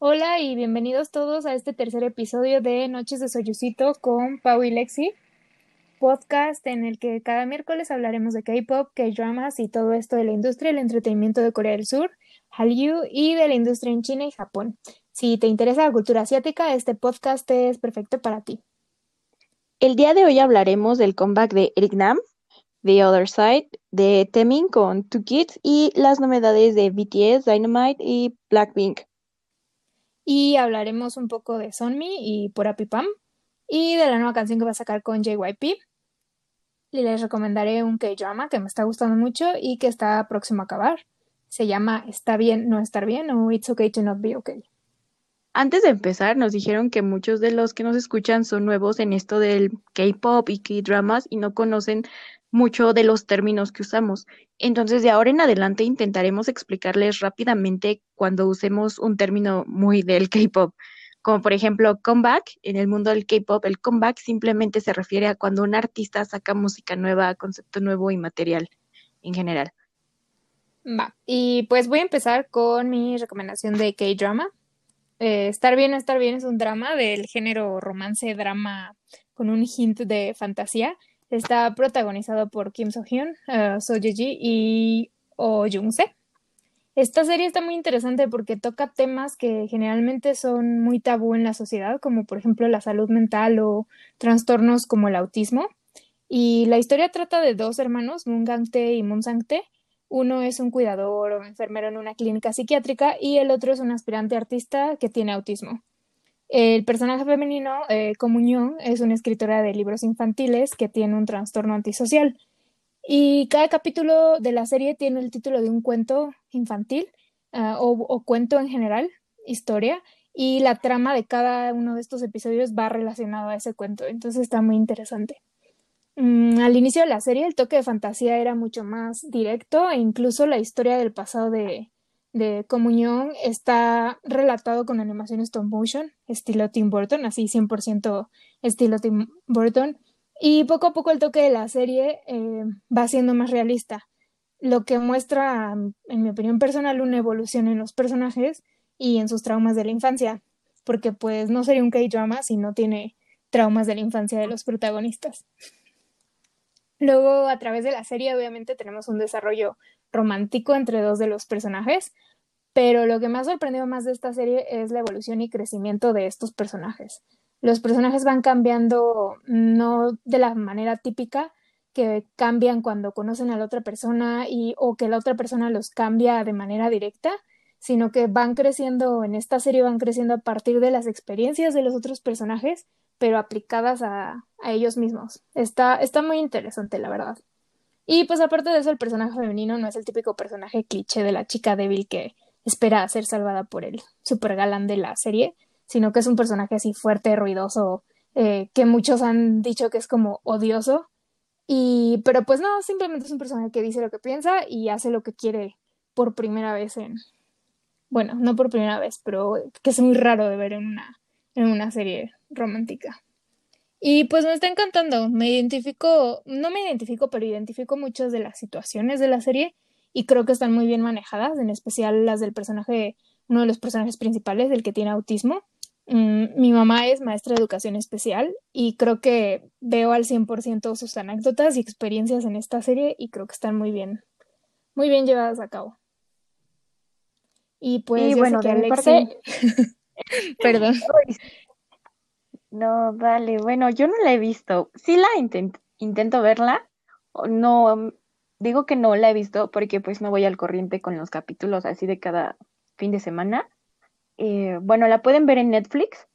Hola y bienvenidos todos a este tercer episodio de Noches de Soyucito con Pau y Lexi, podcast en el que cada miércoles hablaremos de K-pop, K-dramas y todo esto de la industria del entretenimiento de Corea del Sur, Hallyu y de la industria en China y Japón. Si te interesa la cultura asiática, este podcast es perfecto para ti. El día de hoy hablaremos del comeback de Eric Nam, The Other Side, de Temin con Two Kids y las novedades de BTS, Dynamite y Blackpink y hablaremos un poco de Sonmi y Purapi Pam y de la nueva canción que va a sacar con JYP. Y les recomendaré un K-drama que me está gustando mucho y que está próximo a acabar. Se llama Está bien no estar bien o It's okay to not be okay. Antes de empezar, nos dijeron que muchos de los que nos escuchan son nuevos en esto del K-pop y K-dramas y no conocen mucho de los términos que usamos. Entonces, de ahora en adelante intentaremos explicarles rápidamente cuando usemos un término muy del K-pop. Como por ejemplo, comeback. En el mundo del K-pop, el comeback simplemente se refiere a cuando un artista saca música nueva, concepto nuevo y material en general. Va, y pues voy a empezar con mi recomendación de K-drama. Eh, estar bien estar bien es un drama del género romance, drama con un hint de fantasía Está protagonizado por Kim So-hyun, uh, So Ye-ji y Oh Jung-se. Esta serie está muy interesante porque toca temas que generalmente son muy tabú en la sociedad, como por ejemplo la salud mental o trastornos como el autismo. Y la historia trata de dos hermanos, Moon Gang-tae y Moon Sang-tae. Uno es un cuidador o enfermero en una clínica psiquiátrica y el otro es un aspirante artista que tiene autismo. El personaje femenino, eh, Comunión, es una escritora de libros infantiles que tiene un trastorno antisocial. Y cada capítulo de la serie tiene el título de un cuento infantil ah, o, cuento en general, historia, y la trama de cada uno de estos episodios va relacionado a ese cuento. Entonces está muy interesante. Mm, al inicio de la serie, el toque de fantasía era mucho más directo e incluso la historia del pasado de, de Comunión está relatado con animación stop motion, estilo Tim Burton, así 100% estilo Tim Burton. Y poco a poco el toque de la serie eh, va siendo más realista, lo que muestra, en mi opinión personal, una evolución en los personajes y en sus traumas de la infancia, porque pues no sería un K-drama si no tiene traumas de la infancia de los protagonistas. Luego, a través de la serie, obviamente tenemos un desarrollo romántico entre dos de los personajes, pero lo que me ha sorprendido más de esta serie es la evolución y crecimiento de estos personajes. Los personajes van cambiando no de la manera típica que cambian cuando conocen a la otra persona y o que la otra persona los cambia de manera directa, sino que van creciendo en esta serie van creciendo a partir de las experiencias de los otros personajes, pero aplicadas a, a ellos mismos. Está, está muy interesante, la verdad. Y pues aparte de eso, el personaje femenino no es el típico personaje cliché de la chica débil que espera ser salvada por el super galán de la serie, sino que es un personaje así fuerte, ruidoso, eh, que muchos han dicho que es como odioso. Y, pero pues no, simplemente es un personaje que dice lo que piensa y hace lo que quiere por primera vez en, bueno, no por primera vez, pero que es muy raro de ver en una, en una serie romántica. Y pues me está encantando, me identifico, no me identifico, pero identifico muchas de las situaciones de la serie y creo que están muy bien manejadas, en especial las del personaje, uno de los personajes principales, el que tiene autismo. Mm, mi mamá es maestra de educación especial y creo que veo al 100% sus anécdotas y experiencias en esta serie y creo que están muy bien, muy bien llevadas a cabo. Y pues, bueno, de Alexi... Perdón. No, vale, bueno, yo no la he visto. Sí la intento verla. No, digo que no la he visto porque pues no voy al corriente con los capítulos así de cada fin de semana. Eh, bueno, la pueden ver en Netflix.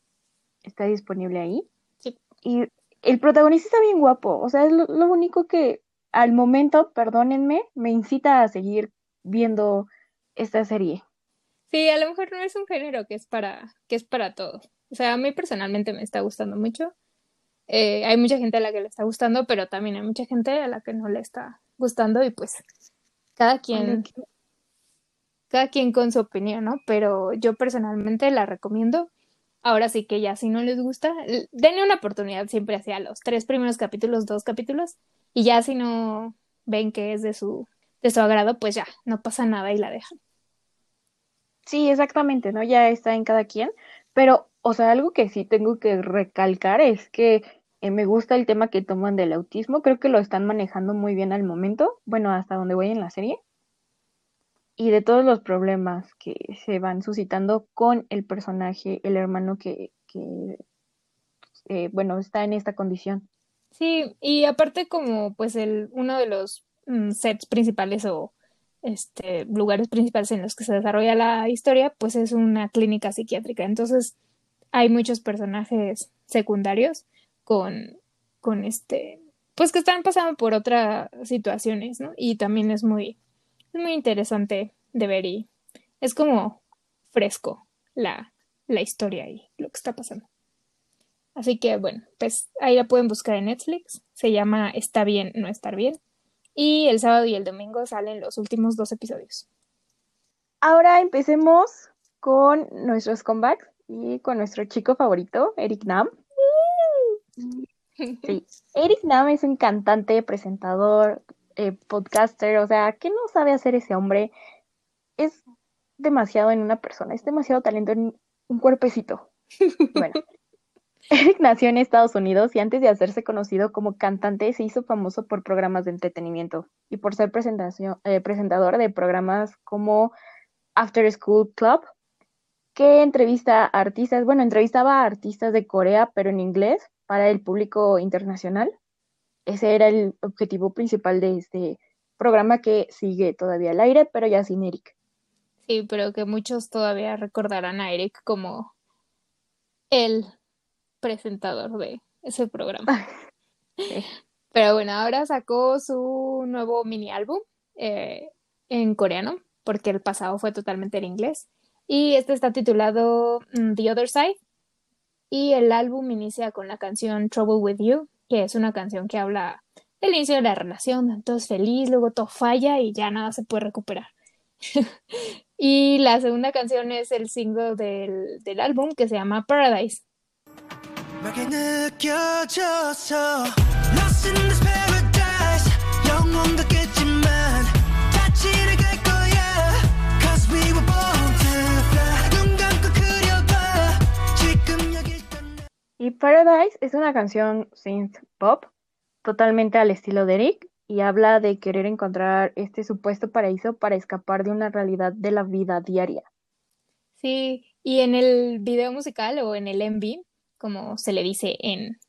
Está disponible ahí. Sí. Y el protagonista está bien guapo. O sea, es lo, lo único que al momento, perdónenme, me incita a seguir viendo esta serie. Sí, a lo mejor no es un género que es para, que es para todos. O sea, a mí personalmente me está gustando mucho. Eh, hay mucha gente a la que le está gustando, pero también hay mucha gente a la que no le está gustando y pues cada quien, cada quien con su opinión, ¿no? Pero yo personalmente la recomiendo. Ahora sí que ya si no les gusta, denle una oportunidad siempre hacia los tres primeros capítulos, dos capítulos, y ya si no ven que es de su, de su agrado, pues ya, no pasa nada y la dejan. Sí, exactamente, ¿no? Ya está en cada quien, pero, o sea, algo que sí tengo que recalcar es que eh, me gusta el tema que toman del autismo, creo que lo están manejando muy bien al momento, bueno, hasta donde voy en la serie, y de todos los problemas que se van suscitando con el personaje, el hermano que, que eh, bueno, está en esta condición. Sí, y aparte como pues el uno de los mm, sets principales o este lugares principales en los que se desarrolla la historia, pues es una clínica psiquiátrica. Entonces hay muchos personajes secundarios con, con este, pues que están pasando por otras situaciones, ¿no? Y también es muy, muy interesante de ver y es como fresco la, la historia y lo que está pasando. Así que bueno, pues ahí la pueden buscar en Netflix. Se llama Está bien, no estar bien. Y el sábado y el domingo salen los últimos dos episodios. Ahora empecemos con nuestros comebacks y con nuestro chico favorito, Eric Nam. Sí, Eric Nam es un cantante, presentador, eh, podcaster, o sea, ¿qué no sabe hacer ese hombre? Es demasiado en una persona, es demasiado talento en un cuerpecito. Bueno, Eric nació en Estados Unidos y antes de hacerse conocido como cantante se hizo famoso por programas de entretenimiento y por ser presentación, eh, presentador de programas como After School Club, que entrevista a artistas, bueno, entrevistaba a artistas de Corea, pero en inglés, para el público internacional. Ese era el objetivo principal de este programa que sigue todavía al aire, pero ya sin Eric. Sí, pero que muchos todavía recordarán a Eric como el presentador de ese programa. Pero bueno, ahora sacó su nuevo mini álbum eh, en coreano, porque el pasado fue totalmente en inglés. Y este está titulado mm, The Other Side. Y el álbum inicia con la canción Trouble with You, que es una canción que habla del inicio de la relación, todo es feliz, luego todo falla y ya nada se puede recuperar. y la segunda canción es el single del, del álbum que se llama Paradise. Y Paradise es una canción synth pop totalmente al estilo de Eric y habla de querer encontrar este supuesto paraíso para escapar de una realidad de la vida diaria. Sí, y en el video musical o en el MV como se le dice en,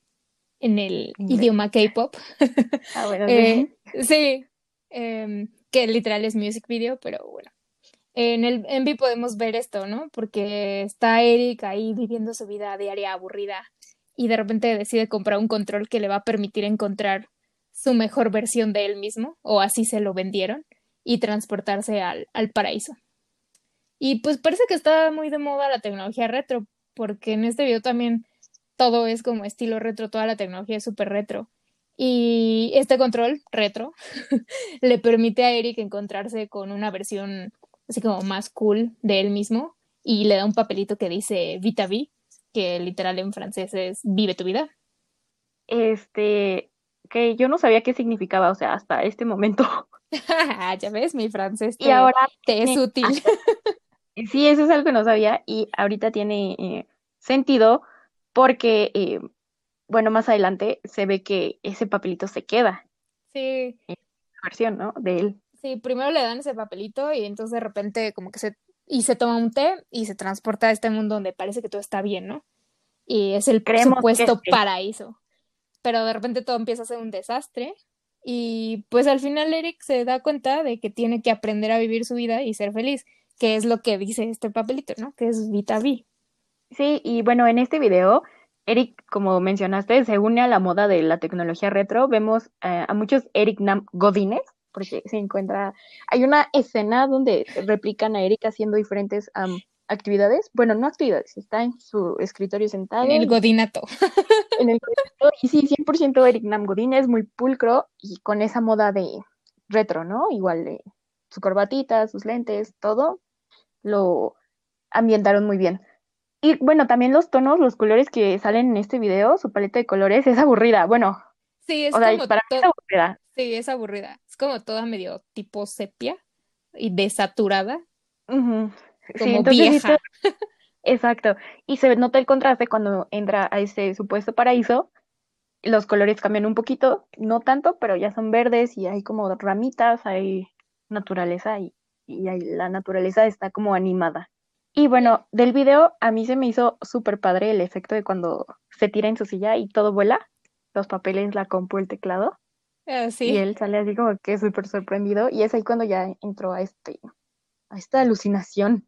en el idioma K-pop. Ah, bueno, eh, sí, em, que literal es music video, pero bueno. En el Envy podemos ver esto, ¿no? Porque está Eric ahí viviendo su vida diaria aburrida y de repente decide comprar un control que le va a permitir encontrar su mejor versión de él mismo, o así se lo vendieron, y transportarse al, al paraíso. Y pues parece que está muy de moda la tecnología retro, porque en este video también todo es como estilo retro, toda la tecnología es súper retro. Y este control retro le permite a Eric encontrarse con una versión así como más cool de él mismo y le da un papelito que dice Vita V, que literal en francés es Vive tu vida. Este, que yo no sabía qué significaba, o sea, hasta este momento. ya ves, mi francés te, y ahora te es útil. sí, eso es algo que no sabía y ahorita tiene eh, sentido porque, eh, bueno, más adelante se ve que ese papelito se queda. Sí. En versión, ¿no? De él. Sí, primero le dan ese papelito y entonces de repente como que se... y se toma un té y se transporta a este mundo donde parece que todo está bien, ¿no? Y es el supuesto paraíso. Pero de repente todo empieza a ser un desastre y pues al final Eric se da cuenta de que tiene que aprender a vivir su vida y ser feliz, que es lo que dice este papelito, ¿no? Que es Vita V. Sí, y bueno, en este video, Eric, como mencionaste, se une a la moda de la tecnología retro. Vemos eh, a muchos Eric Nam Godines, porque se encuentra. Hay una escena donde replican a Eric haciendo diferentes actividades. Bueno, no actividades, está en su escritorio sentado. En el godinato. En el godinato. Y sí, 100% Eric Nam Godines, muy pulcro y con esa moda de retro, ¿no? Igual de su corbatita, sus lentes, todo lo ambientaron muy bien. Y bueno, también los tonos, los colores que salen en este video, su paleta de colores es aburrida. Bueno, sí, es para mí es aburrida. Sí, es aburrida. Es como toda medio tipo sepia y desaturada. como vieja. Exacto. Y se nota el contraste cuando entra a ese supuesto paraíso. Los colores cambian un poquito, no tanto, pero ya son verdes y hay como ramitas, hay naturaleza y, y la naturaleza está como animada. Y bueno, del video a mí se me hizo súper padre el efecto de cuando se tira en su silla y todo vuela, los papeles, la compu, el teclado. Sí. Y él sale así como que súper sorprendido y es ahí cuando ya entró a este a esta alucinación.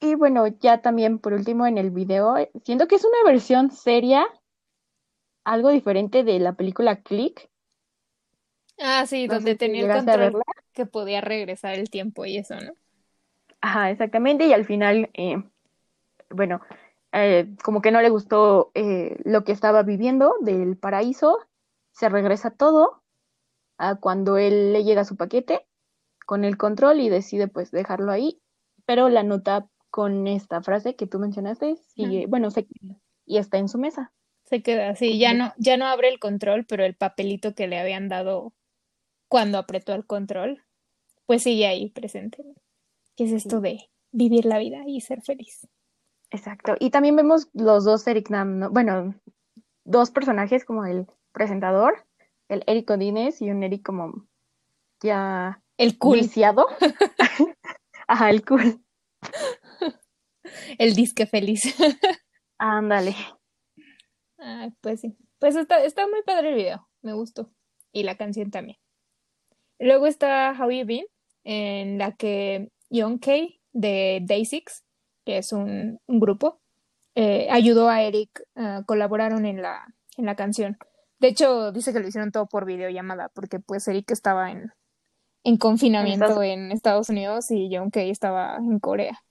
Y bueno, ya también por último en el video, siento que es una versión seria, algo diferente de la película Click. Ah, sí, donde tenía el control que podía regresar el tiempo y eso, ¿no? Ajá, exactamente, y al final, eh, bueno, eh, como que no le gustó eh, lo que estaba viviendo del paraíso, se regresa todo a cuando él le llega su paquete con el control y decide pues dejarlo ahí, pero la nota con esta frase que tú mencionaste sigue, bueno, se y está en su mesa. Se queda así, ya no, ya no abre el control, pero el papelito que le habían dado cuando apretó el control, pues sigue ahí presente. ¿Qué es esto de vivir la vida y ser feliz? Exacto. Y también vemos los dos Eric Nam, bueno, dos personajes como el presentador, el Eric Odines y un Eric como ya el cool. viciado. Ajá, el cool. El disque feliz. Ándale. pues sí. Pues está, está muy padre el video. Me gustó. Y la canción también. Luego está How You Been, en la que Young K de Day Six, que es un, grupo, eh, ayudó a Eric, uh, colaboraron en la, en la canción. De hecho, dice que lo hicieron todo por videollamada, porque pues Eric estaba en, en confinamiento en Estados Unidos y Young K estaba en Corea.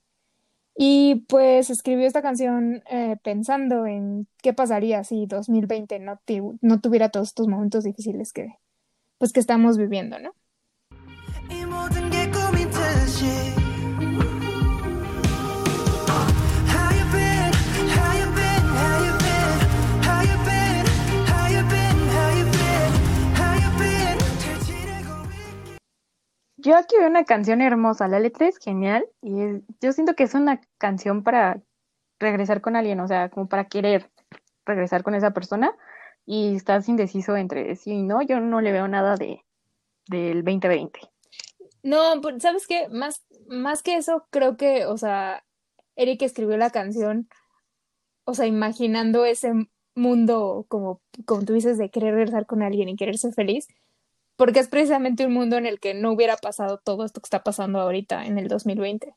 Y pues escribió esta canción eh, pensando en qué pasaría si 2020 no, no tuviera todos estos momentos difíciles que, pues, que estamos viviendo, ¿no? Yo aquí veo una canción hermosa, la letra es genial y yo siento que es una canción para regresar con alguien, o sea, como para querer regresar con esa persona y estás indeciso entre sí y no, yo no le veo nada de del 2020. No, pues, ¿sabes qué? Más, más que eso, creo que, o sea, Eric escribió la canción, o sea, imaginando ese mundo, como, como tú dices, de querer regresar con alguien y querer ser feliz, porque es precisamente un mundo en el que no hubiera pasado todo esto que está pasando ahorita en el 2020.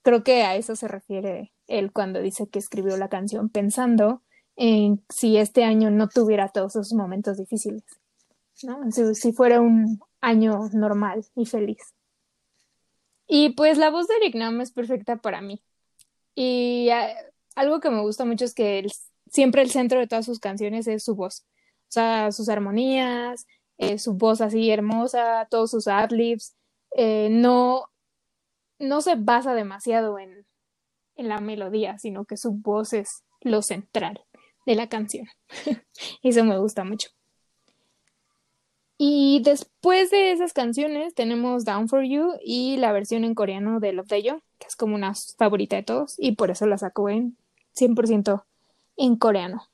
Creo que a eso se refiere él cuando dice que escribió la canción pensando en si este año no tuviera todos esos momentos difíciles, ¿no? Si, fuera un año normal y feliz. Y pues la voz de Eric Nam es perfecta para mí. Y algo que me gusta mucho es que siempre el centro de todas sus canciones es su voz. O sea, sus armonías, eh, su voz así hermosa, todos sus adlibs. Eh, no, no se basa demasiado en, en la melodía, sino que su voz es lo central de la canción. Eso me gusta mucho. Y después de esas canciones tenemos Down for You y la versión en coreano de Love Young, que es como una favorita de todos y por eso la saco en 100% en coreano.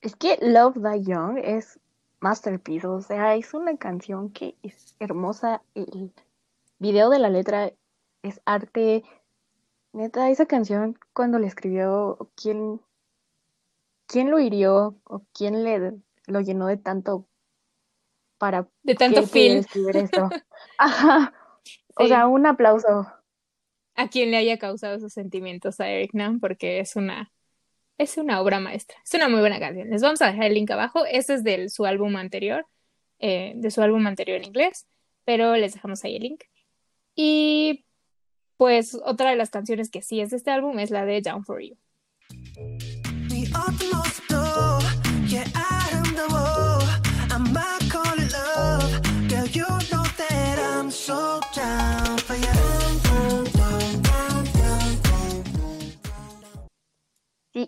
Es que Love the Young es masterpiece, o sea, es una canción que es hermosa, el video de la letra es arte. Neta, esa canción cuando la escribió, ¿quién, quién lo hirió o quién le lo llenó de tanto para de tanto film. escribir esto. Ajá. O sea, un aplauso. A quien le haya causado esos sentimientos a Eric Nam, porque es una, es una obra maestra. Es una muy buena canción. Les vamos a dejar el link abajo. Este es de su álbum anterior, eh, de su álbum anterior en inglés, pero les dejamos ahí el link. Y pues otra de las canciones que sí es de este álbum es la de Down for You.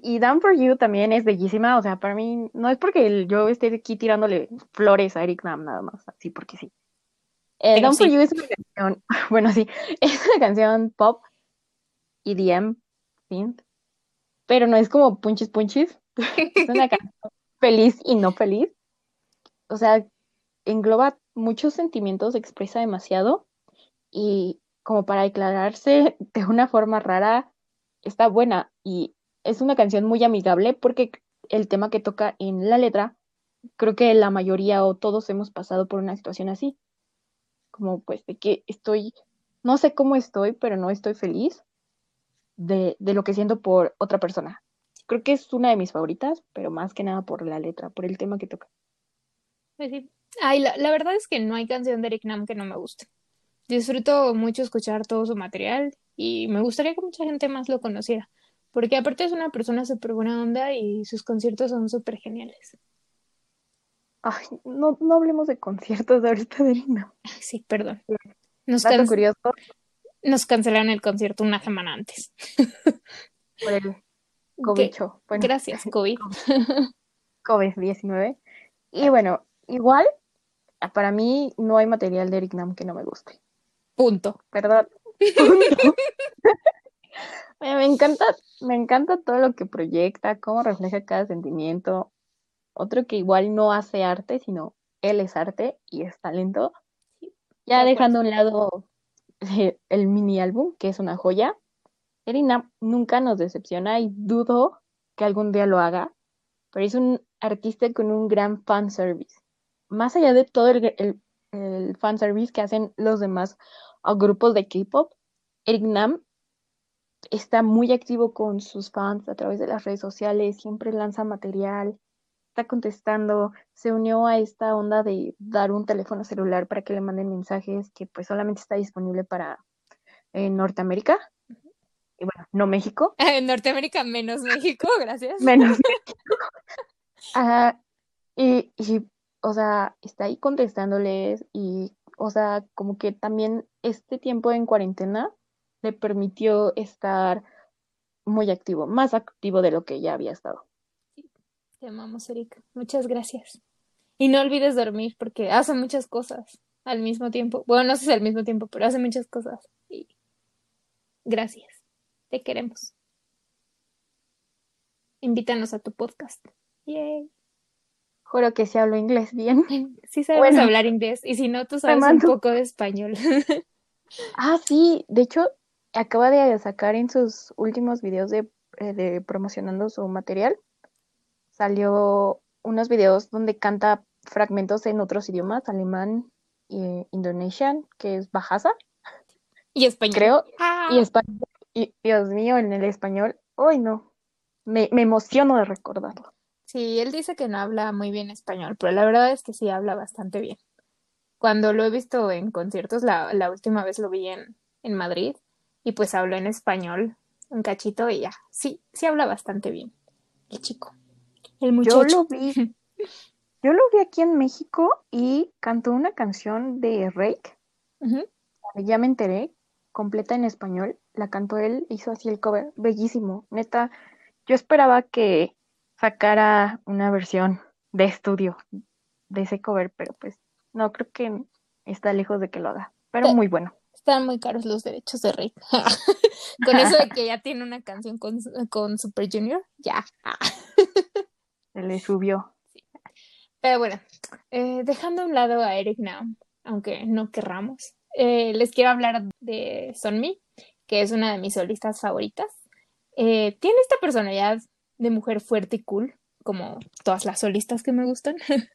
Y Down for You también es bellísima, o sea, para mí no es porque yo esté aquí tirándole flores a Eric Nam nada más, así porque sí. Eh, Down for You es una canción, bueno, sí, es una canción pop EDM, synth, pero no es como punchis punchis, es una canción feliz y no feliz. O sea, engloba muchos sentimientos, expresa demasiado y como para declararse de una forma rara, está buena y es una canción muy amigable porque el tema que toca en la letra, creo que la mayoría o todos hemos pasado por una situación así, como pues de que estoy, no sé cómo estoy, pero no estoy feliz de, de lo que siento por otra persona. Creo que es una de mis favoritas, pero más que nada por la letra, por el tema que toca. Pues sí. Ay, la, la verdad es que no hay canción de Eric Nam que no me guste. Disfruto mucho escuchar todo su material y me gustaría que mucha gente más lo conociera, porque aparte es una persona súper buena onda y sus conciertos son súper geniales. Ay, no, no hablemos de conciertos ahorita de Eric Nam. Ay, sí, perdón. Nos, Dato curioso, nos cancelaron el concierto una semana antes. por el cobicho, bueno, Gracias, COVID. COVID-19. Y bueno, igual, para mí no hay material de Eric Nam que no me guste. Punto. Perdón. Punto. Me encanta, me encanta todo lo que proyecta, cómo refleja cada sentimiento. Otro que igual no hace arte, sino él es arte y es talento. Ya de dejando a un lado eh, el mini álbum, que es una joya. Eric Nam nunca nos decepciona y dudo que algún día lo haga, pero es un artista con un gran fanservice. Más allá de todo el, el, el fanservice que hacen los demás grupos de K-pop, Eric Nam está muy activo con sus fans a través de las redes sociales, siempre lanza material, está contestando, se unió a esta onda de dar un teléfono celular para que le manden mensajes que pues solamente está disponible para eh, Norteamérica. Y bueno, no México, En Norteamérica menos México, gracias. menos México. Ajá, y, y, o sea, está ahí contestándoles y, o sea, como que también este tiempo en cuarentena le permitió estar muy activo, más activo de lo que ya había estado. Te amamos, Erika. Muchas gracias. Y no olvides dormir porque hace muchas cosas al mismo tiempo. Bueno, no sé si al mismo tiempo, pero hace muchas cosas. Y gracias. Te queremos. Invítanos a tu podcast. Yay. Juro que si hablo inglés bien. Sí sabes Bueno. hablar inglés y si no, tú sabes un poco de español. Ah, sí, de hecho, acaba de sacar en sus últimos videos de, eh, de promocionando su material, salió unos videos donde canta fragmentos en otros idiomas, alemán y indonesian, que es Bahasa, Y español. creo, Ah. y español. Y Dios mío, en el español, hoy no, me, me emociono de recordarlo. Sí, él dice que no habla muy bien español, pero la verdad es que sí habla bastante bien. Cuando lo he visto en conciertos, la, la última vez lo vi en, en Madrid y pues habló en español un cachito y ya. Sí, sí habla bastante bien. El chico. El Yo muchacho. lo vi, yo lo vi aquí en México y cantó una canción de Rake. Ya me enteré, completa en español. La cantó él, hizo así el cover, bellísimo. Neta, yo esperaba que sacara una versión de estudio de ese cover, pero pues no, creo que está lejos de que lo haga. Pero muy bueno. Están muy caros los derechos de Rey. Con eso de que ya tiene una canción con, con Super Junior, ya. Se le subió. Pero bueno, eh, dejando a un lado a Eric Now, aunque no querramos, eh, les quiero hablar de Sonmi, que es una de mis solistas favoritas. Eh, tiene esta personalidad de mujer fuerte y cool, como todas las solistas que me gustan.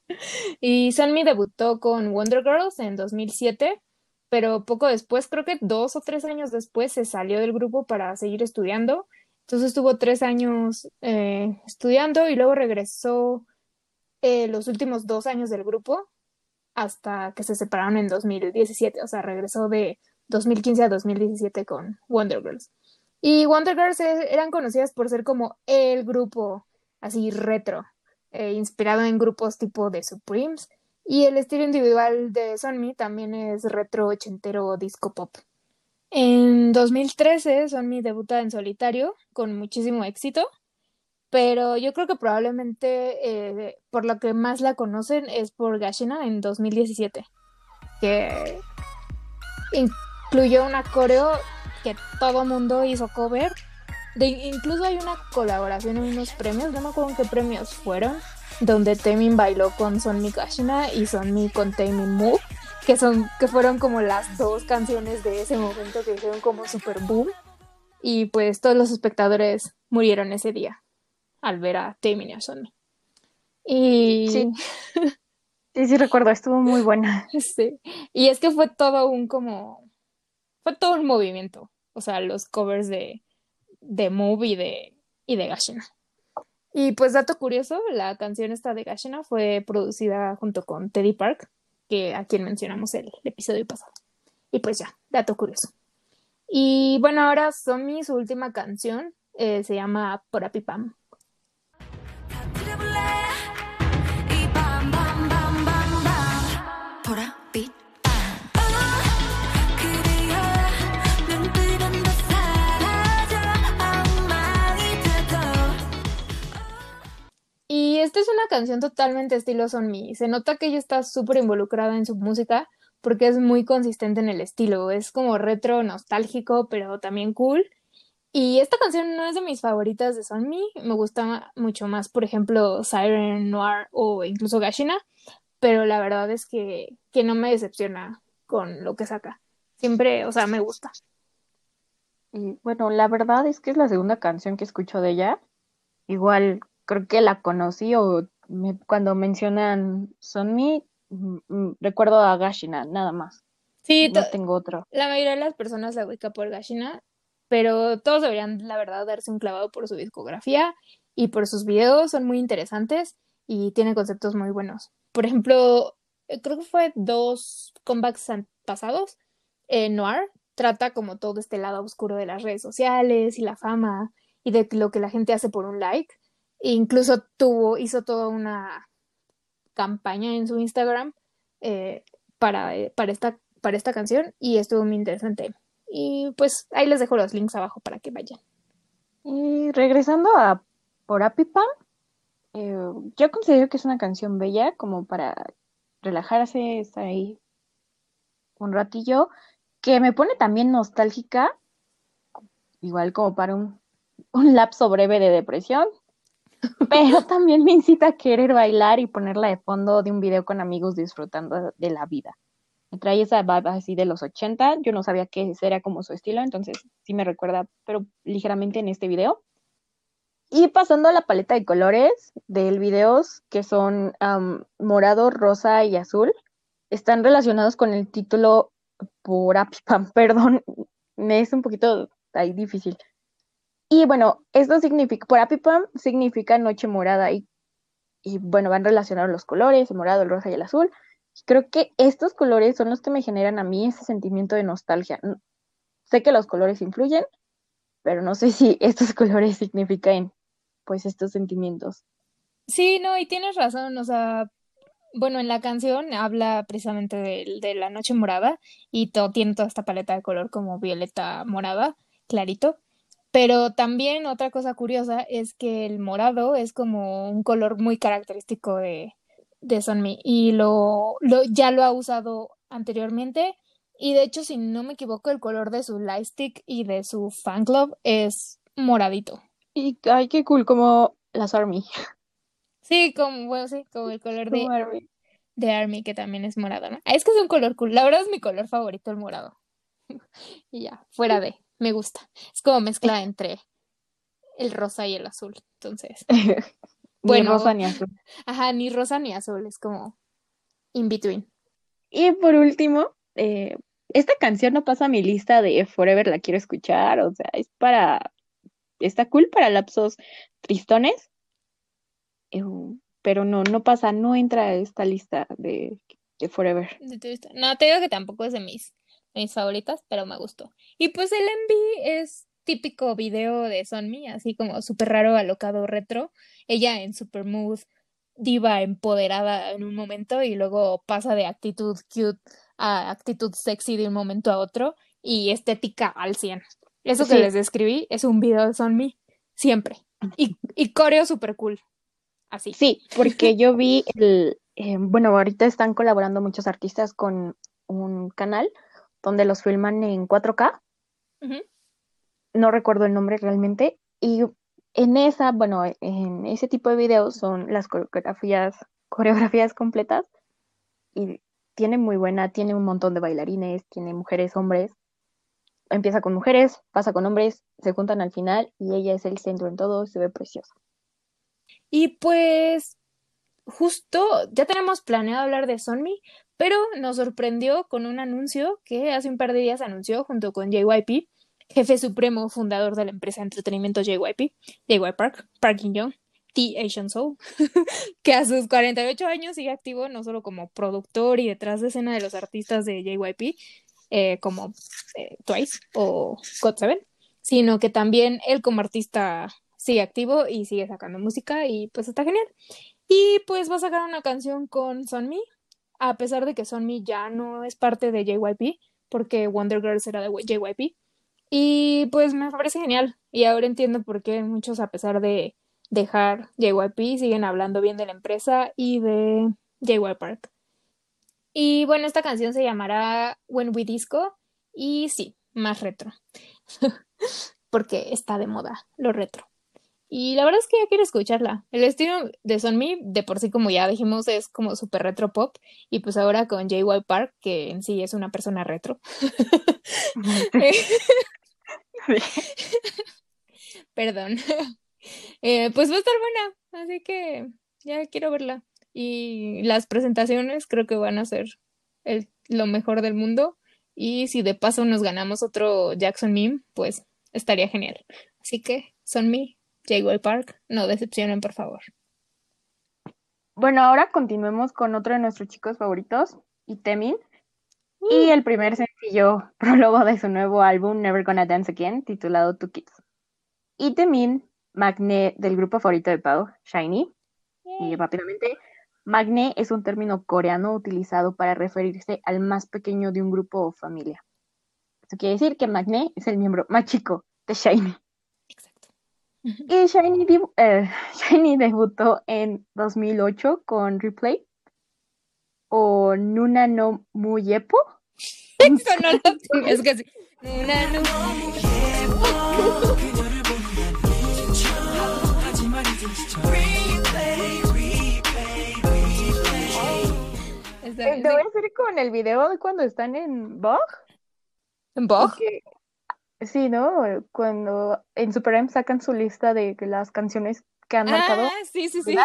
y Sonmi debutó con Wonder Girls en 2007, pero poco después, creo que dos o tres años después, se salió del grupo para seguir estudiando. Entonces estuvo tres años eh, estudiando y luego regresó eh, los últimos dos años del grupo hasta que se separaron en 2017, o sea, regresó de 2015 a 2017 con Wonder Girls. Y Wonder Girls e- eran conocidas por ser como el grupo así retro, eh, inspirado en grupos tipo de Supremes. Y el estilo individual de Sonmi también es retro ochentero disco pop. En 2013, Sonmi debuta en solitario con muchísimo éxito pero yo creo que probablemente eh, por lo que más la conocen es por Gashina en 2017, que incluyó una coreo que todo mundo hizo cover. Incluso hay una colaboración en unos premios, no me acuerdo en qué premios fueron, donde Taemin bailó con Sonmi Kashina y Sonmi con Taemin Move, que, son, que fueron como las dos canciones de ese momento que hicieron como super boom. Y pues todos los espectadores murieron ese día al ver a Taemin y a Sonmi. Y... Sí. Sí, sí recuerdo, estuvo muy buena. Sí. Y es que fue todo un como. Fue todo un movimiento. O sea, los covers de, de Move y de, y de Gashina. Y pues, dato curioso, la canción esta de Gashina fue producida junto con Teddy Park, que a quien mencionamos el, episodio pasado. Y pues ya, dato curioso. Y bueno, ahora Somi, su última canción, eh, se llama Porapipam. Esta es una canción totalmente estilo Son Me. Se nota que ella está súper involucrada en su música porque es muy consistente en el estilo. Es como retro, nostálgico, pero también cool. Y esta canción no es de mis favoritas de Son Me. Me gusta mucho más, por ejemplo, Siren Noir o incluso Gashina. Pero la verdad es que, que no me decepciona con lo que saca. Siempre, o sea, me gusta. Y bueno, la verdad es que es la segunda canción que escucho de ella. Igual creo que la conocí o cuando mencionan Sonmi, mm, mm, recuerdo a Gashina, nada más. Sí, no tengo otro. La mayoría de las personas la ubica por Gashina, pero todos deberían, la verdad, darse un clavado por su discografía y por sus videos, son muy interesantes y tienen conceptos muy buenos. Por ejemplo, eh, creo que fue dos comebacks pasados, eh, Noir trata como todo este lado oscuro de las redes sociales y la fama y de lo que la gente hace por un like. E incluso tuvo, hizo toda una campaña en su Instagram eh, para, para, esta, para esta canción y estuvo muy interesante. Y pues ahí les dejo los links abajo para que vayan. Y regresando a Por Apipam, yo considero que es una canción bella como para relajarse, estar ahí un ratillo, que me pone también nostálgica, igual como para un, lapso breve de depresión, pero también me incita a querer bailar y ponerla de fondo de un video con amigos disfrutando de la vida. Me trae esa vibe así de los 80, yo no sabía que ese era como su estilo, entonces sí me recuerda, pero ligeramente en este video. Y pasando a la paleta de colores del video, que son morado, rosa y azul, están relacionados con el título por Apipam. Perdón, me es un poquito ahí difícil. Y bueno, esto significa, por Apipam significa noche morada y, y bueno, van relacionados los colores, el morado, el rosa y el azul. Creo que estos colores son los que me generan a mí ese sentimiento de nostalgia. Sé que los colores influyen, pero no sé si estos colores significan pues estos sentimientos. Sí, no, y tienes razón, o sea, bueno, en la canción habla precisamente de, de la noche morada y todo, tiene toda esta paleta de color como violeta morada, clarito. Pero también otra cosa curiosa es que el morado es como un color muy característico de, de Sunmi y lo, lo, ya lo ha usado anteriormente. Y de hecho, si no me equivoco, el color de su lightstick y de su fan club es moradito. Y ay, qué cool, como las Army. Sí, como, bueno, sí, como el color de Army. de Army, que también es morado, ¿no? Es que es un color cool. La verdad es mi color favorito, el morado. y ya, fuera de, me gusta. Es como mezcla entre el rosa y el azul. Entonces. bueno, ni rosa ni azul. Ajá, ni rosa ni azul, es como in between. Y por último, eh, esta canción no pasa a mi lista de Forever la quiero escuchar, o sea, es para está cool para lapsos tristones, eh, pero no, no pasa, no entra a esta lista de, de Forever. No, te digo que tampoco es de mis, mis favoritas, pero me gustó. Y pues el MV es típico video de Sonmi, así como súper raro, alocado, retro. Ella en super mood, diva empoderada en un momento y luego pasa de actitud cute a actitud sexy de un momento a otro y estética al 100. Eso que les describí es un video de Son Me, siempre. Y, y coreo super cool. Así. Sí, porque yo vi el. Eh, bueno, ahorita están colaborando muchos artistas con un canal donde los filman en 4K. no recuerdo el nombre realmente, y en esa, bueno, en ese tipo de videos son las coreografías, coreografías completas y tiene muy buena, tiene un montón de bailarines, tiene mujeres, hombres. Empieza con mujeres, pasa con hombres, se juntan al final y ella es el centro en todo, se ve preciosa. Y pues justo ya tenemos planeado hablar de Sonmi, pero nos sorprendió con un anuncio que hace un par de días anunció junto con JYP, jefe supremo fundador de la empresa de entretenimiento JYP, JY Park, Parking Young, The Asian Soul, que a sus 48 años sigue activo no solo como productor y detrás de escena de los artistas de JYP, eh, como eh, Twice o God7, sino que también él como artista sigue activo y sigue sacando música y pues está genial. Y pues va a sacar una canción con Sonmi, a pesar de que Sonmi ya no es parte de JYP, porque Wonder Girls era de JYP. Y pues me parece genial. Y ahora entiendo por qué muchos, a pesar de dejar JYP, siguen hablando bien de la empresa y de JY Park. Y bueno, esta canción se llamará When We Disco. Y sí, más retro. porque está de moda lo retro. Y la verdad es que ya quiero escucharla. El estilo de Sonmi, de por sí, como ya dijimos, es como super retro pop. Y pues ahora con JY Park, que en sí es una persona retro. Perdón. Eh, pues va a estar buena, así que ya quiero verla. Y las presentaciones creo que van a ser el, lo mejor del mundo. Y si de paso nos ganamos otro Jackson Meme, pues estaría genial. Así que, Sonmi, JY Park, no decepcionen, por favor. Bueno, ahora continuemos con otro de nuestros chicos favoritos, Itemin. Y uh. el primer sencillo prólogo de su nuevo álbum, Never Gonna Dance Again, titulado Two Kids. Itemin, Magne del grupo favorito de Pau, Shiny. Y rápidamente, Magne es un término coreano utilizado para referirse al más pequeño de un grupo o familia. Eso quiere decir que Magne es el miembro más chico de Shiny. Y Shiny, eh, Shiny debutó en 2008 con Replay o Nuna no Muyepo. Eso no lo es que sí. Nuna no Te voy a hacer con el video de cuando están en Vogue. ¿En Vogue? Sí, ¿no? Cuando en Super M sacan su lista de las canciones que han marcado. Ah, sí, sí, sí.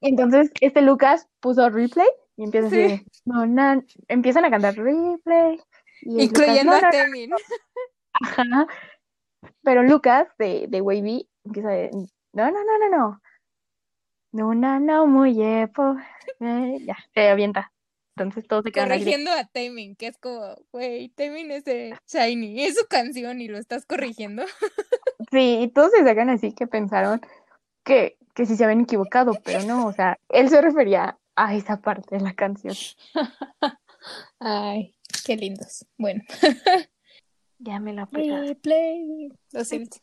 Entonces, este Lucas puso replay y empieza así, no, no, empiezan a cantar replay. Incluyendo a Temin. Ajá. Pero Lucas de, de Wavy empieza a no, no, no, no, no. No, no, no, muy epo. Eh, ya, se avienta. Entonces todos se quedan Corrigiendo a Taemin, que es como, güey, Taemin es de Shiny, es su canción y lo estás corrigiendo. Sí, y todos se sacan así que pensaron que, que sí se habían equivocado, pero no, o sea, él se refería a esa parte de la canción. Ay, qué lindos. Bueno. ya me la play, play. Lo siento.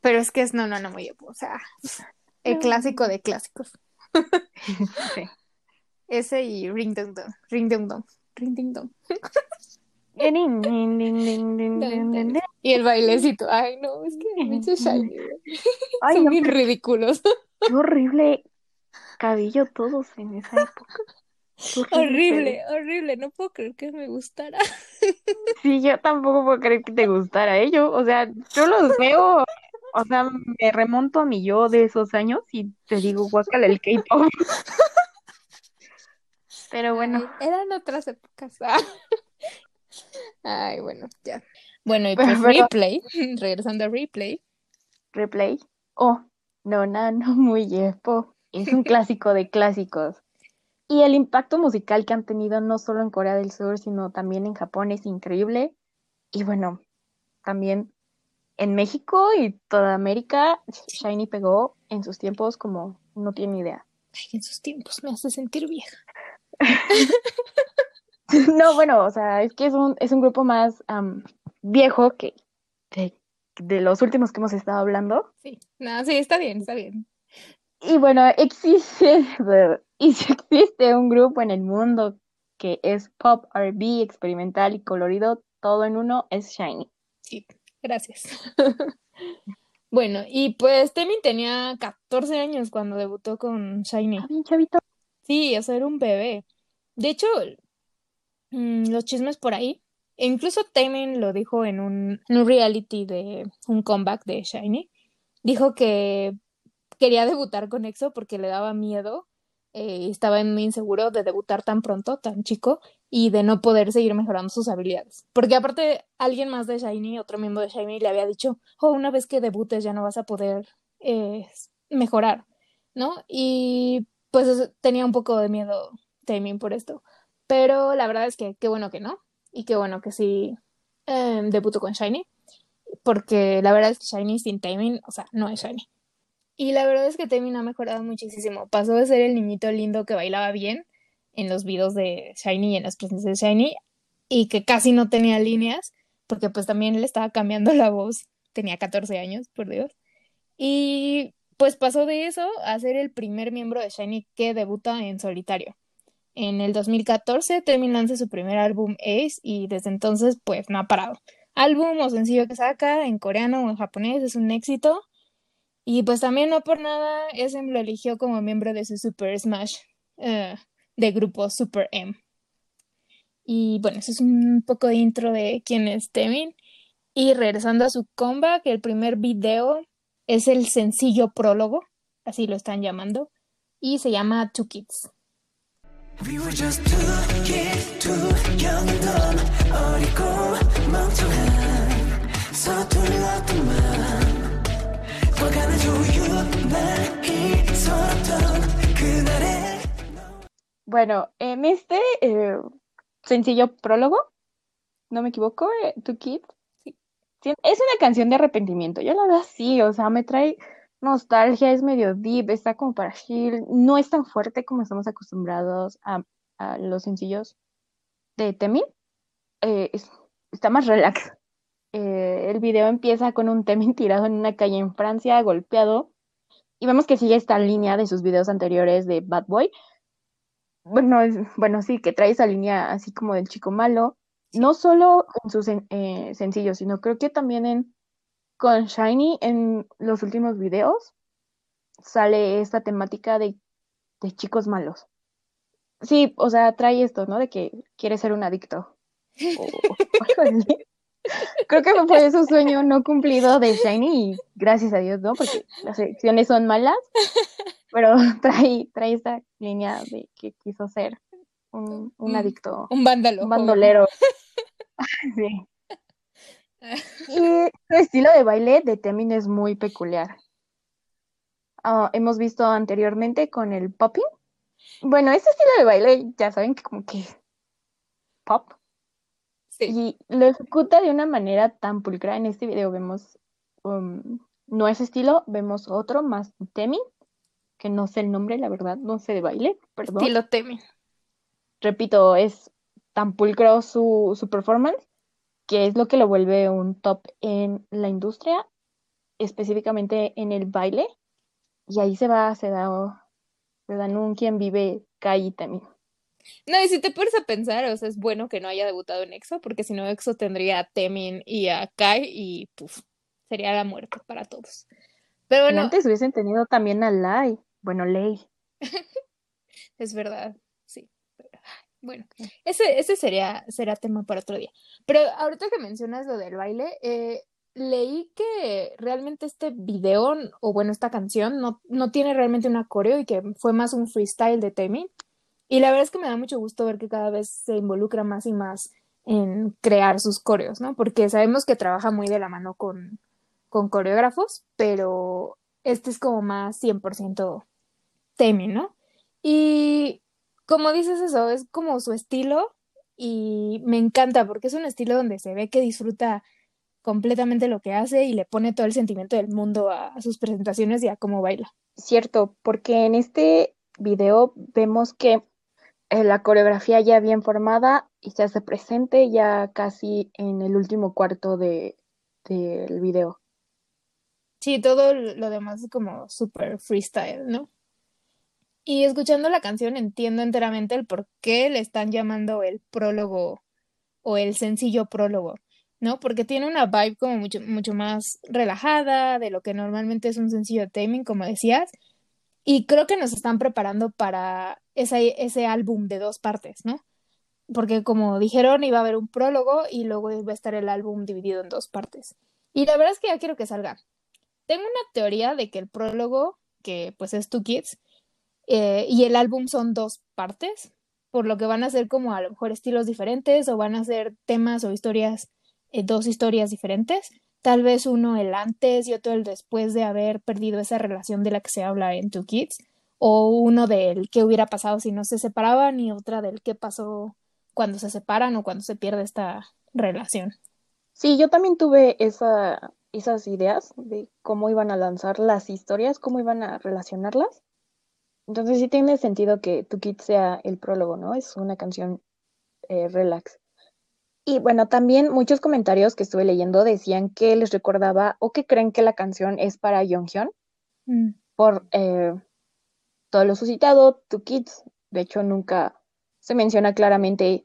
Pero es que es no, no, no, muy, o sea, el clásico de clásicos. sí. Ese y Ring Dong Dong. Ring Dong Dong. Ring Ding Dong. y el bailecito. Ay, no, es que me hizo shiny. Ay, Son bien ridículos. Qué horrible cabello todos en esa época. Horrible, horrible, no puedo creer que me gustara. Sí, yo tampoco puedo creer que te gustara ello. O sea, yo los veo, o sea, me remonto a mi yo de esos años y te digo, guácala el K-pop. Pero bueno. eran otras épocas. Ay, bueno, ya. Bueno, y pues replay, regresando a replay. Replay. Oh, no, no, no, muy yepo. Es un clásico de clásicos. Y el impacto musical que han tenido no solo en Corea del Sur, sino también en Japón es increíble. Y bueno, también en México y toda América, Shiny pegó en sus tiempos como no tiene idea. Ay, en sus tiempos me hace sentir vieja. no, bueno, o sea, es que es un, es un grupo más viejo que de, los últimos que hemos estado hablando. Sí, no, sí, está bien, está bien. Y bueno, existe, y si existe un grupo en el mundo que es pop, RB, experimental y colorido, todo en uno, es Shiny. Sí, Gracias. bueno, y pues Temin tenía 14 años cuando debutó con Shiny. Ah, bien chavito. Sí, o sea, era un bebé. De hecho, mm, los chismes por ahí. e Incluso Temin lo dijo en un, reality de un comeback de Shiny. Dijo que quería debutar con EXO porque le daba miedo. eh, estaba muy inseguro de debutar tan pronto, tan chico, y de no poder seguir mejorando sus habilidades. Porque aparte, alguien más de Shiny, otro miembro de Shiny, le había dicho, oh, una vez que debutes ya no vas a poder eh, mejorar, ¿no? Y pues tenía un poco de miedo Taemin por esto. Pero la verdad es que qué bueno que no. Y qué bueno que sí eh, debutó con Shiny. Porque la verdad es que Shiny sin Taemin, o sea, no es Shiny. Y la verdad es que Taemin ha mejorado muchísimo. Pasó de ser el niñito lindo que bailaba bien en los videos de Shiny y en las presencias de Shiny y que casi no tenía líneas porque pues también le estaba cambiando la voz. Tenía 14 años, por Dios. Y pues pasó de eso a ser el primer miembro de Shiny que debuta en solitario. En el 2014 Taemin lanza su primer álbum Ace y desde entonces pues no ha parado. Álbum o sencillo que saca en coreano o en japonés es un éxito y pues también no por nada SM lo eligió como miembro de su Super Smash eh, de grupo Super M. Y bueno, eso es un poco de intro de quién es Temin. Y regresando a su comeback, el primer video es el sencillo prólogo, así lo están llamando, y se llama Two Kids. We were just two kids, too young and dumb 어리고 멍청한 서툴렀던 맘 과감한 조율만 있었던 그날의 Bueno, en este eh, sencillo prólogo, no me equivoco, eh, Two Kids, Sí. sí, es una canción de arrepentimiento. Yo la veo así, o sea, me trae nostalgia, es medio deep, está como para chill, no es tan fuerte como estamos acostumbrados a, a los sencillos de Temin. eh, es- está más relax. Eh, el video empieza con un Temin tirado en una calle en Francia, golpeado, y vemos que sigue esta línea de sus videos anteriores de Bad Boy. Bueno, es- bueno, sí, que trae esa línea así como del chico malo, no solo en sus eh, sencillos, sino creo que también en con Shiny en los últimos videos sale esta temática de, de chicos malos. Sí, o sea, trae esto, ¿no? De que quiere ser un adicto. Creo que fue su sueño no cumplido de Shiny y gracias a Dios, ¿no? Porque las elecciones son malas, pero trae, trae esta línea de que quiso ser un, un Un- adicto, Un vándalo. un bandolero. Sí. Y su estilo de baile de Temin es muy peculiar. Ah, hemos visto anteriormente con el popping. Bueno, este estilo de baile ya saben que como que pop Sí. y lo ejecuta de una manera tan pulcra. En este video vemos um, no ese estilo, vemos otro más Temin, que no sé el nombre, la verdad, no sé de baile, perdón. Estilo Temin. Repito, es tan pulcro su, su performance que es lo que lo vuelve un top en la industria, específicamente en el baile. Y ahí se va, se da, se dan un quien vive Kai también. No, y si te pones a pensar, o sea, es bueno que no haya debutado en EXO, porque si no, EXO tendría a Temin y a Kai y puf, sería la muerte para todos. Pero Y bueno, antes hubiesen tenido también a Lai, bueno, Lei. es verdad, bueno, ese, ese sería, será tema para otro día. Pero ahorita que mencionas lo del baile, eh, leí que realmente este video, o bueno, esta canción, no, no tiene realmente un coreo y que fue más un freestyle de Temin. Y la verdad es que me da mucho gusto ver que cada vez se involucra más y más en crear sus coreos, ¿no? Porque sabemos que trabaja muy de la mano con, con coreógrafos, pero este es como más 100% Temin, ¿no? Y como dices eso, es como su estilo y me encanta porque es un estilo donde se ve que disfruta completamente lo que hace y le pone todo el sentimiento del mundo a, a sus presentaciones y a cómo baila. Cierto, porque en este video vemos que eh, la coreografía ya bien formada y se hace presente ya casi en el último cuarto de, del video. Sí, todo lo demás es como súper freestyle, ¿no? Y escuchando la canción entiendo enteramente el por qué le están llamando el prólogo o el sencillo prólogo. ¿no? Porque tiene una vibe como mucho, mucho más relajada de lo que normalmente es un sencillo de Taming, como decías. Y creo que nos están preparando para ese, ese álbum de dos partes, ¿no? Porque como dijeron, iba a haber un prólogo y luego iba a estar el álbum dividido en dos partes. Y la verdad es que ya quiero que salga. Tengo una teoría de que el prólogo, que pues es Two Kids, eh, y el álbum son dos partes, por lo que van a ser como a lo mejor estilos diferentes o van a ser temas o historias, eh, dos historias diferentes. Tal vez uno el antes y otro el después de haber perdido esa relación de la que se habla en Two Kids, o uno del qué hubiera pasado si no se separaban y otra del qué pasó cuando se separan o cuando se pierde esta relación. Sí, yo también tuve esa, esas ideas de cómo iban a lanzar las historias, cómo iban a relacionarlas. Entonces sí tiene sentido que Tu Kid sea el prólogo, ¿no? Es una canción eh, relax. Y bueno, también muchos comentarios que estuve leyendo decían que les recordaba o que creen que la canción es para Jonghyun Mm. por eh, todo lo suscitado, Two Kids. De hecho, nunca se menciona claramente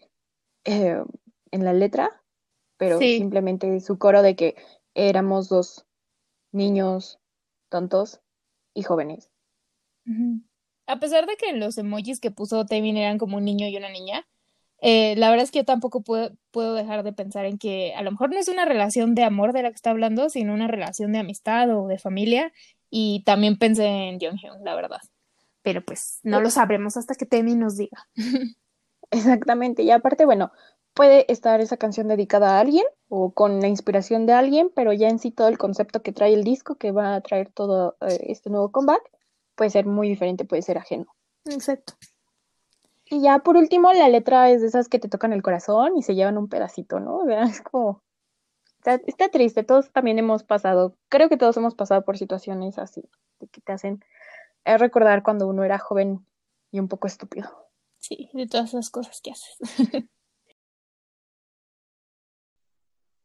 eh, en la letra, pero Sí. simplemente su coro de que éramos dos niños tontos y jóvenes. Ujú. A pesar de que los emojis que puso Tevin eran como un niño y una niña, eh, la verdad es que yo tampoco puedo, dejar de pensar en que a lo mejor no es una relación de amor de la que está hablando, sino una relación de amistad o de familia. Y también pensé en Jonghyun, la verdad. Pero pues no lo sabremos hasta que Tevin nos diga. Exactamente. Y aparte, bueno, puede estar esa canción dedicada a alguien o con la inspiración de alguien, pero ya en sí todo el concepto que trae el disco, que va a traer todo eh, este nuevo comeback, puede ser muy diferente, puede ser ajeno. Exacto. Y ya por último, la letra es de esas que te tocan el corazón y se llevan un pedacito, ¿no? O sea, es como... Está, está triste, todos también hemos pasado, creo que todos hemos pasado por situaciones así, que te hacen eh, recordar cuando uno era joven y un poco estúpido. Sí, de todas esas cosas que haces.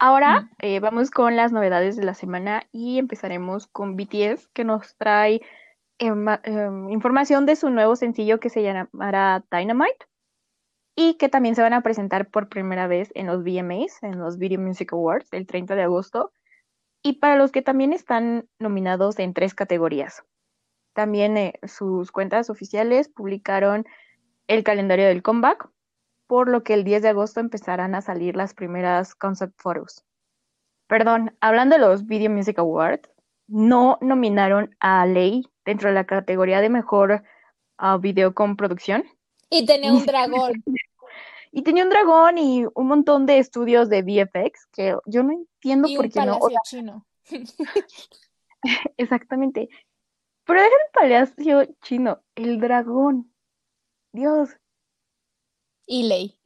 Ahora eh, vamos con las novedades de la semana y empezaremos con BTS que nos trae información de su nuevo sencillo que se llamará Dynamite y que también se van a presentar por primera vez en los VMAs, en los Video Music Awards, el 30 de agosto, y para los que también están nominados en tres categorías. También eh, sus cuentas oficiales publicaron el calendario del comeback, por lo que el 10 de agosto empezarán a salir las primeras concept photos. Perdón, hablando de los Video Music Awards, no nominaron a Lei dentro de la categoría de mejor uh, video con producción. Y tenía un dragón. Y tenía un dragón y un montón de estudios de VFX que yo no entiendo y por un qué no. O sea, chino. exactamente. Pero deja el palacio chino, el dragón. Dios. Y Ley.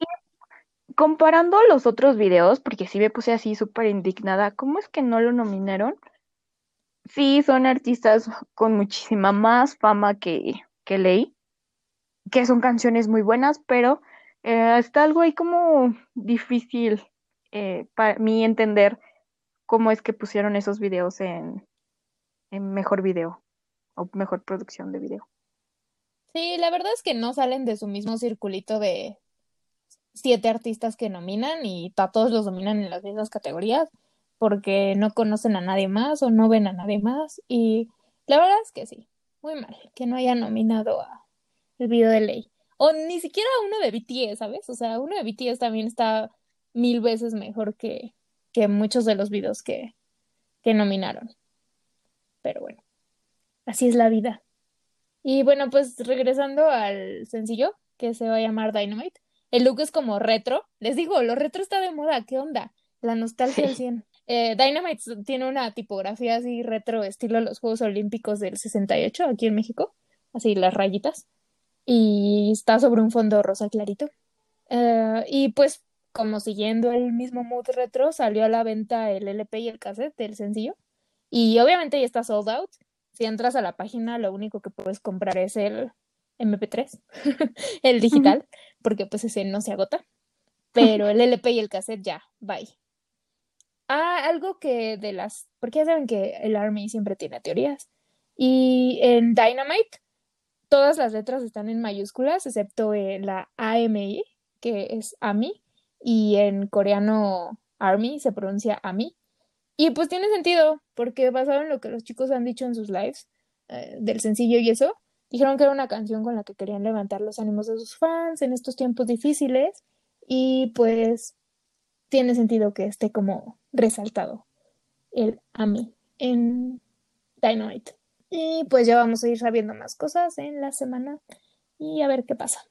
Comparando los otros videos, porque sí me puse así súper indignada, ¿cómo es que no lo nominaron? Sí, son artistas con muchísima más fama que, que Ley, que son canciones muy buenas, pero eh, está algo ahí como difícil eh, para mí entender cómo es que pusieron esos videos en, en mejor video o mejor producción de video. Sí, la verdad es que no salen de su mismo circulito de siete artistas que nominan y todos los dominan en las mismas categorías porque no conocen a nadie más o no ven a nadie más y la verdad es que sí, muy mal que no hayan nominado a el video de Ley o ni siquiera uno de BTS, ¿sabes? O sea, uno de BTS también está mil veces mejor que, que muchos de los videos que, que nominaron. Pero bueno, así es la vida. Y bueno, pues regresando al sencillo, que se va a llamar Dynamite, el look es como retro. Les digo, lo retro está de moda, ¿qué onda? La nostalgia al 100. Eh, Dynamite tiene una tipografía así retro, estilo los Juegos Olímpicos del 68 aquí en México, así las rayitas, y está sobre un fondo rosa clarito. Eh, y pues, como siguiendo el mismo mood retro, salió a la venta el LP y el cassette del sencillo, y obviamente ya está sold out. Si entras a la página, lo único que puedes comprar es el MP3, el digital, porque pues ese no se agota. Pero el LP y el cassette ya, bye. Ah, algo que de las, porque ya saben que el Army siempre tiene teorías. Y en Dynamite, todas las letras están en mayúsculas, excepto en la AMI, que es AMI, y en coreano Army se pronuncia Ami. Y pues tiene sentido, porque basado en lo que los chicos han dicho en sus lives eh, del sencillo y eso, dijeron que era una canción con la que querían levantar los ánimos de sus fans en estos tiempos difíciles. Y pues tiene sentido que esté como resaltado el Ami en Dynamite. Y pues ya vamos a ir sabiendo más cosas en la semana y a ver qué pasa.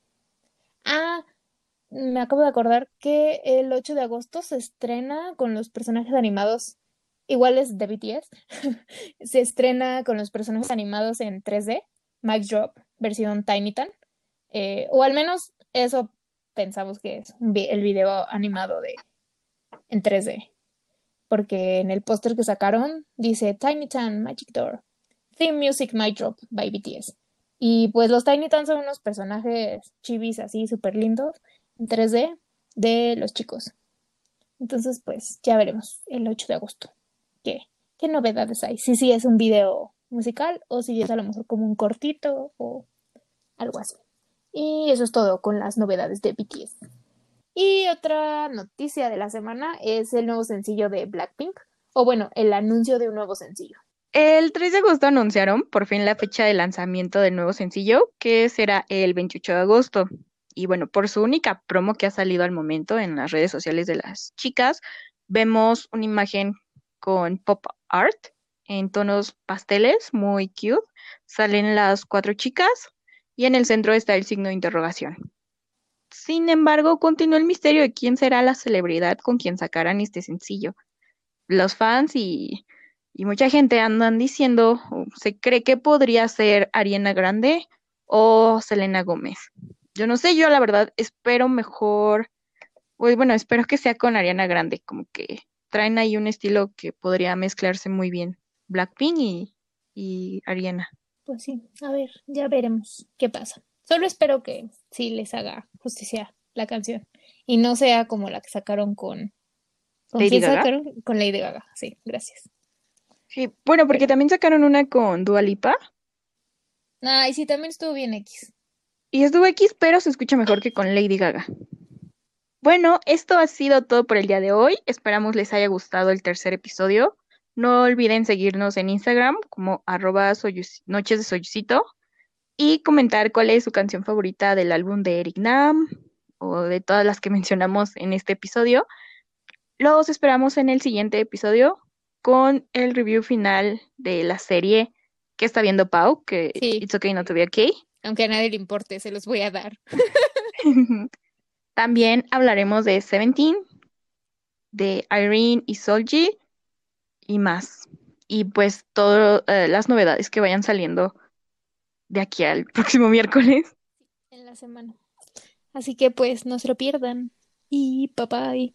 Ah, me acabo de acordar que el 8 de agosto se estrena con los personajes animados iguales de BTS. se estrena con los personajes animados en 3D, Mic Drop, versión Tiny Tan. Eh, o al menos eso pensamos que es el video animado de en 3D. Porque en el póster que sacaron dice Tiny Tan Magic Door. Theme Music Mic Drop by BTS. Y pues los Tiny Tan son unos personajes chivis así súper lindos en 3D de los chicos. Entonces, pues ya veremos el 8 de agosto. ¿Qué, qué novedades hay? Si sí es un video musical o si es a lo mejor como un cortito o algo así. Y eso es todo con las novedades de BTS. Y otra noticia de la semana es el nuevo sencillo de Blackpink, o bueno, el anuncio de un nuevo sencillo. El 3 de agosto anunciaron por fin la fecha de lanzamiento del nuevo sencillo, que será el 28 de agosto. Y bueno, por su única promo que ha salido al momento en las redes sociales de las chicas, vemos una imagen con pop art en tonos pasteles, muy cute. Salen las cuatro chicas y en el centro está el signo de interrogación. Sin embargo, continúa el misterio de quién será la celebridad con quien sacarán este sencillo. Los fans y mucha gente andan diciendo, se cree que podría ser Ariana Grande o Selena Gómez. Yo no sé, yo la verdad espero mejor, bueno, espero que sea con Ariana Grande, como que traen ahí un estilo que podría mezclarse muy bien. Blackpink y, y Ariana. Pues sí, a ver, ya veremos qué pasa. Solo espero que sí les haga justicia la canción y no sea como la que sacaron con... ¿Con Lady Gaga. sacaron? Con Lady Gaga, sí, gracias. Sí, bueno, porque también sacaron una con Dua Lipa Ay, sí, también estuvo bien X. y es Dua X, pero se escucha mejor que con Lady Gaga. Bueno, esto ha sido todo por el día de hoy. Esperamos les haya gustado el tercer episodio. No olviden seguirnos en Instagram como arroba noches de soyucito y comentar cuál es su canción favorita del álbum de Eric Nam o de todas las que mencionamos en este episodio. Los esperamos en el siguiente episodio con el review final de la serie que está viendo Pau, que Sí. It's Okay Not to Be Okay. Aunque a nadie le importe, se los voy a dar. También hablaremos de Seventeen, de Irene y Solji y más. Y pues todas las novedades que vayan saliendo de aquí al próximo miércoles. En la semana. Así que pues no se lo pierdan. Y bye bye.